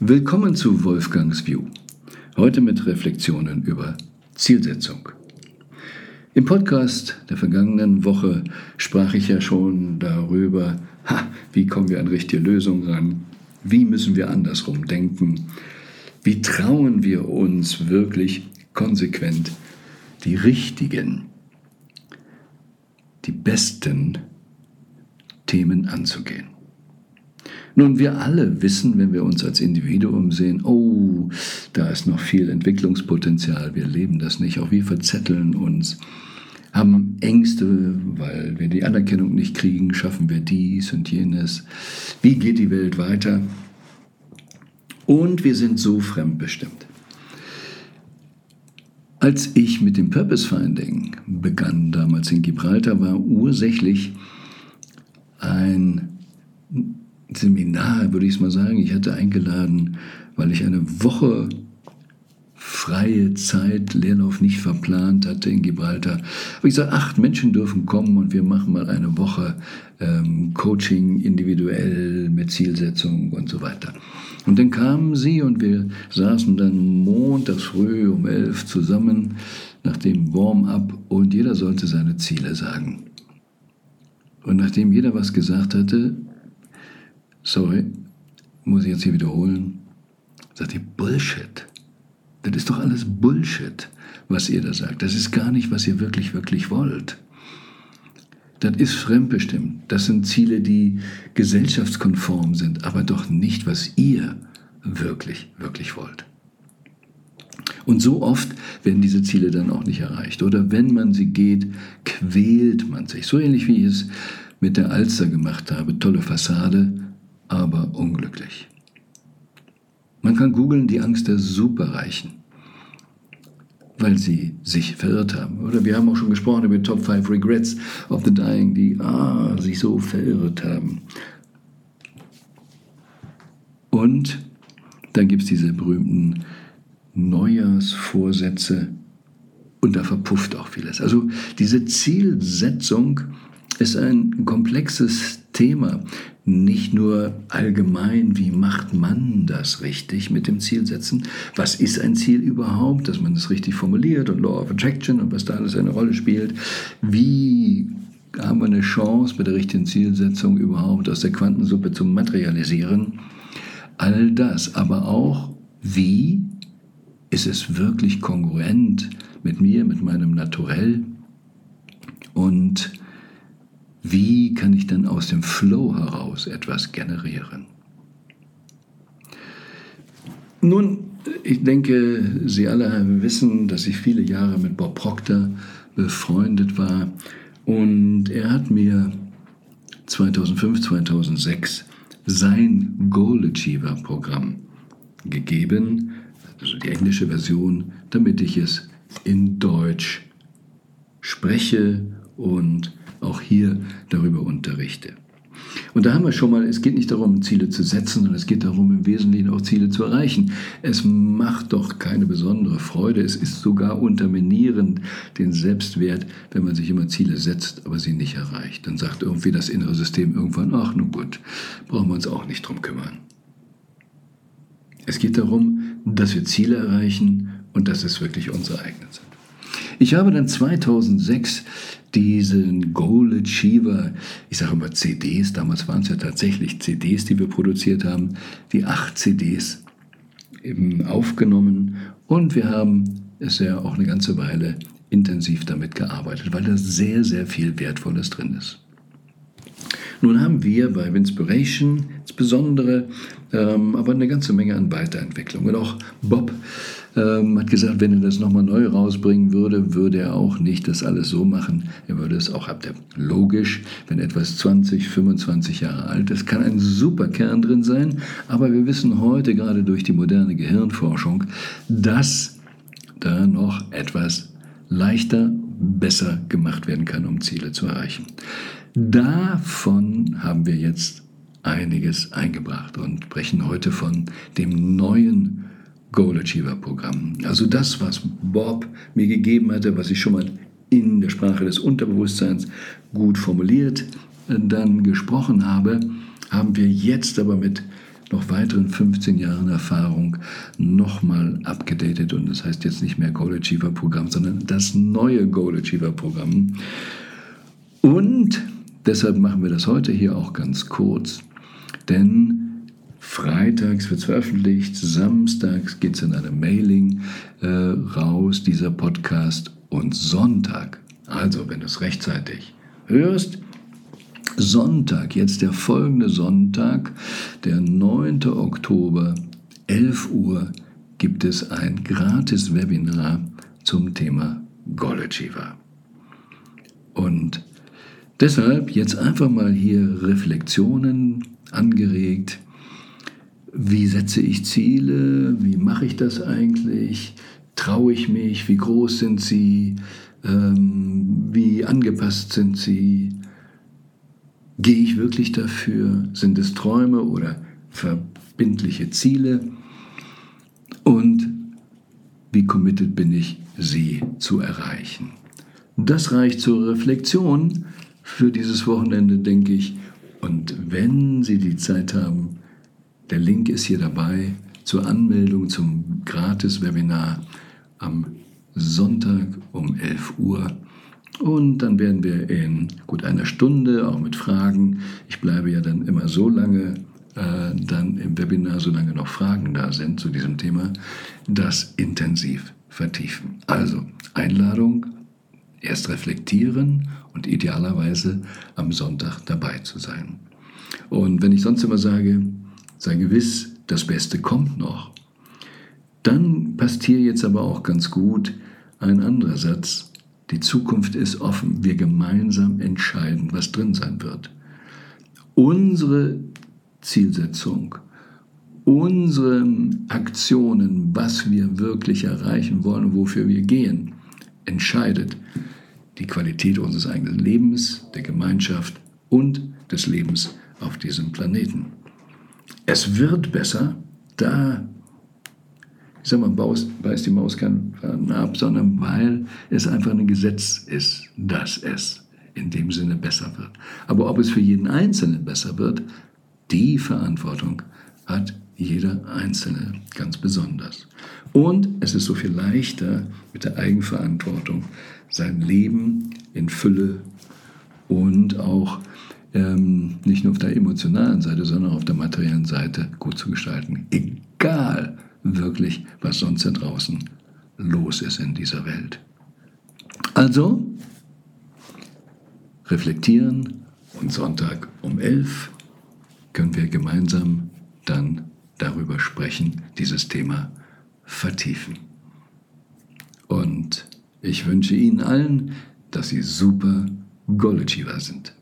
Willkommen zu Wolfgangs View. Heute mit Reflexionen über Zielsetzung. Im Podcast der vergangenen Woche sprach ich ja schon darüber, ha, wie kommen wir an richtige Lösungen ran, wie müssen wir andersrum denken, wie trauen wir uns wirklich konsequent die richtigen, die besten Themen anzugehen. Nun, wir alle wissen, wenn wir uns als Individuum sehen, oh, da ist noch viel Entwicklungspotenzial, wir leben das nicht, auch wir verzetteln uns, haben Ängste, weil wir die Anerkennung nicht kriegen, schaffen wir dies und jenes, wie geht die Welt weiter? Und wir sind so fremdbestimmt. Als ich mit dem Purpose Finding begann, damals in Gibraltar, war ursächlich ein Seminar, würde ich es mal sagen. Ich hatte eingeladen, weil ich eine Woche freie Zeit, Leerlauf nicht verplant hatte in Gibraltar. Aber ich sage, acht Menschen dürfen kommen und wir machen mal eine Woche ähm, Coaching individuell mit Zielsetzung und so weiter. Und dann kamen sie und wir saßen dann montags früh um elf zusammen nach dem Warm-up und jeder sollte seine Ziele sagen. Und nachdem jeder was gesagt hatte, sorry, muss ich jetzt hier wiederholen, sagt ihr Bullshit. Das ist doch alles Bullshit, was ihr da sagt. Das ist gar nicht, was ihr wirklich, wirklich wollt. Das ist fremdbestimmt. Das sind Ziele, die gesellschaftskonform sind, aber doch nicht, was ihr wirklich, wirklich wollt. Und so oft werden diese Ziele dann auch nicht erreicht. Oder wenn man sie geht, quält man sich. So ähnlich wie ich es mit der Alster gemacht habe. Tolle Fassade, aber unglücklich. Man kann googeln die Angst der Superreichen, weil sie sich verirrt haben. Oder wir haben auch schon gesprochen über Top 5 Regrets of the Dying, die ah, sich so verirrt haben. Und dann gibt es diese berühmten Neujahrsvorsätze und da verpufft auch vieles. Also diese Zielsetzung ist ein komplexes Thema. Nicht nur allgemein, wie macht man das richtig mit dem Zielsetzen? Was ist ein Ziel überhaupt, dass man es richtig formuliert und Law of Attraction und was da alles eine Rolle spielt? Wie haben wir eine Chance, bei der richtigen Zielsetzung überhaupt aus der Quantensuppe zu materialisieren? All das, aber auch, wie ist es wirklich kongruent mit mir, mit meinem Naturell? Und wie kann ich dann aus dem Flow heraus etwas generieren? Nun, ich denke, Sie alle wissen, dass ich viele Jahre mit Bob Proctor befreundet war und er hat mir 2005, 2006 sein Goal Achiever Programm gegeben, also die englische Version, damit ich es in Deutsch spreche und auch hier darüber unterrichte. Und da haben wir schon mal, es geht nicht darum, Ziele zu setzen, sondern es geht darum, im Wesentlichen auch Ziele zu erreichen. Es macht doch keine besondere Freude. Es ist sogar unterminierend den Selbstwert, wenn man sich immer Ziele setzt, aber sie nicht erreicht. Dann sagt irgendwie das innere System irgendwann, ach, nun gut, brauchen wir uns auch nicht drum kümmern. Es geht darum, dass wir Ziele erreichen und dass es wirklich unsere eigenen sind. Ich habe dann 2006 diesen Goal Achiever, ich sage immer CDs, damals waren es ja tatsächlich CDs, die wir produziert haben, die acht CDs eben aufgenommen und wir haben es ja auch eine ganze Weile intensiv damit gearbeitet, weil da sehr, sehr viel Wertvolles drin ist. Nun haben wir bei Winspiration insbesondere ähm, aber eine ganze Menge an Weiterentwicklung. Und auch Bob ähm, hat gesagt, wenn er das nochmal neu rausbringen würde, würde er auch nicht das alles so machen. Er würde es auch ab der logisch, wenn etwas 20, 25 Jahre alt ist, kann ein super Kern drin sein. Aber wir wissen heute gerade durch die moderne Gehirnforschung, dass da noch etwas leichter, besser gemacht werden kann, um Ziele zu erreichen. Davon haben wir jetzt einiges eingebracht und sprechen heute von dem neuen Goal Achiever Programm. Also das, was Bob mir gegeben hatte, was ich schon mal in der Sprache des Unterbewusstseins gut formuliert dann gesprochen habe, haben wir jetzt aber mit noch weiteren 15 Jahren Erfahrung nochmal abgedatet und das heißt jetzt nicht mehr Goal Achiever Programm, sondern das neue Goal Achiever Programm. Und deshalb machen wir das heute hier auch ganz kurz, denn Freitags wird es veröffentlicht, samstags geht es in einem Mailing äh, raus, dieser Podcast, und Sonntag, also wenn du es rechtzeitig hörst, Sonntag, jetzt der folgende Sonntag, der 9. Oktober, 11 Uhr, gibt es ein gratis Webinar zum Thema Achiever. Und deshalb jetzt einfach mal hier Reflexionen angeregt. Wie setze ich Ziele? Wie mache ich das eigentlich? Traue ich mich? Wie groß sind sie? Ähm, wie angepasst sind sie? Gehe ich wirklich dafür? Sind es Träume oder verbindliche Ziele? Und wie committed bin ich, sie zu erreichen? Das reicht zur Reflexion für dieses Wochenende, denke ich. Und wenn Sie die Zeit haben, der Link ist hier dabei zur Anmeldung zum Gratis-Webinar am Sonntag um 11 Uhr und dann werden wir in gut einer Stunde, auch mit Fragen, ich bleibe ja dann immer so lange äh, dann im Webinar, solange noch Fragen da sind zu diesem Thema, das intensiv vertiefen. Also Einladung, erst reflektieren und idealerweise am Sonntag dabei zu sein. Und wenn ich sonst immer sage, sei gewiss, das Beste kommt noch, dann passt hier jetzt aber auch ganz gut ein anderer Satz, die Zukunft ist offen. Wir gemeinsam entscheiden, was drin sein wird. Unsere Zielsetzung, unsere Aktionen, was wir wirklich erreichen wollen wofür wir gehen, entscheidet die Qualität unseres eigenen Lebens, der Gemeinschaft und des Lebens auf diesem Planeten. Es wird besser, da ich sag mal, beißt die Maus keinen Faden ab, sondern weil es einfach ein Gesetz ist, dass es in dem Sinne besser wird. Aber ob es für jeden Einzelnen besser wird, die Verantwortung hat jeder Einzelne ganz besonders. Und es ist so viel leichter mit der Eigenverantwortung sein Leben in Fülle und auch ähm, nicht nur auf der emotionalen Seite, sondern auch auf der materiellen Seite gut zu gestalten. Egal, wirklich, was sonst da draußen los ist in dieser Welt. Also, reflektieren und Sonntag um 11 können wir gemeinsam dann darüber sprechen, dieses Thema vertiefen. Und ich wünsche Ihnen allen, dass Sie super Goal Achiever sind.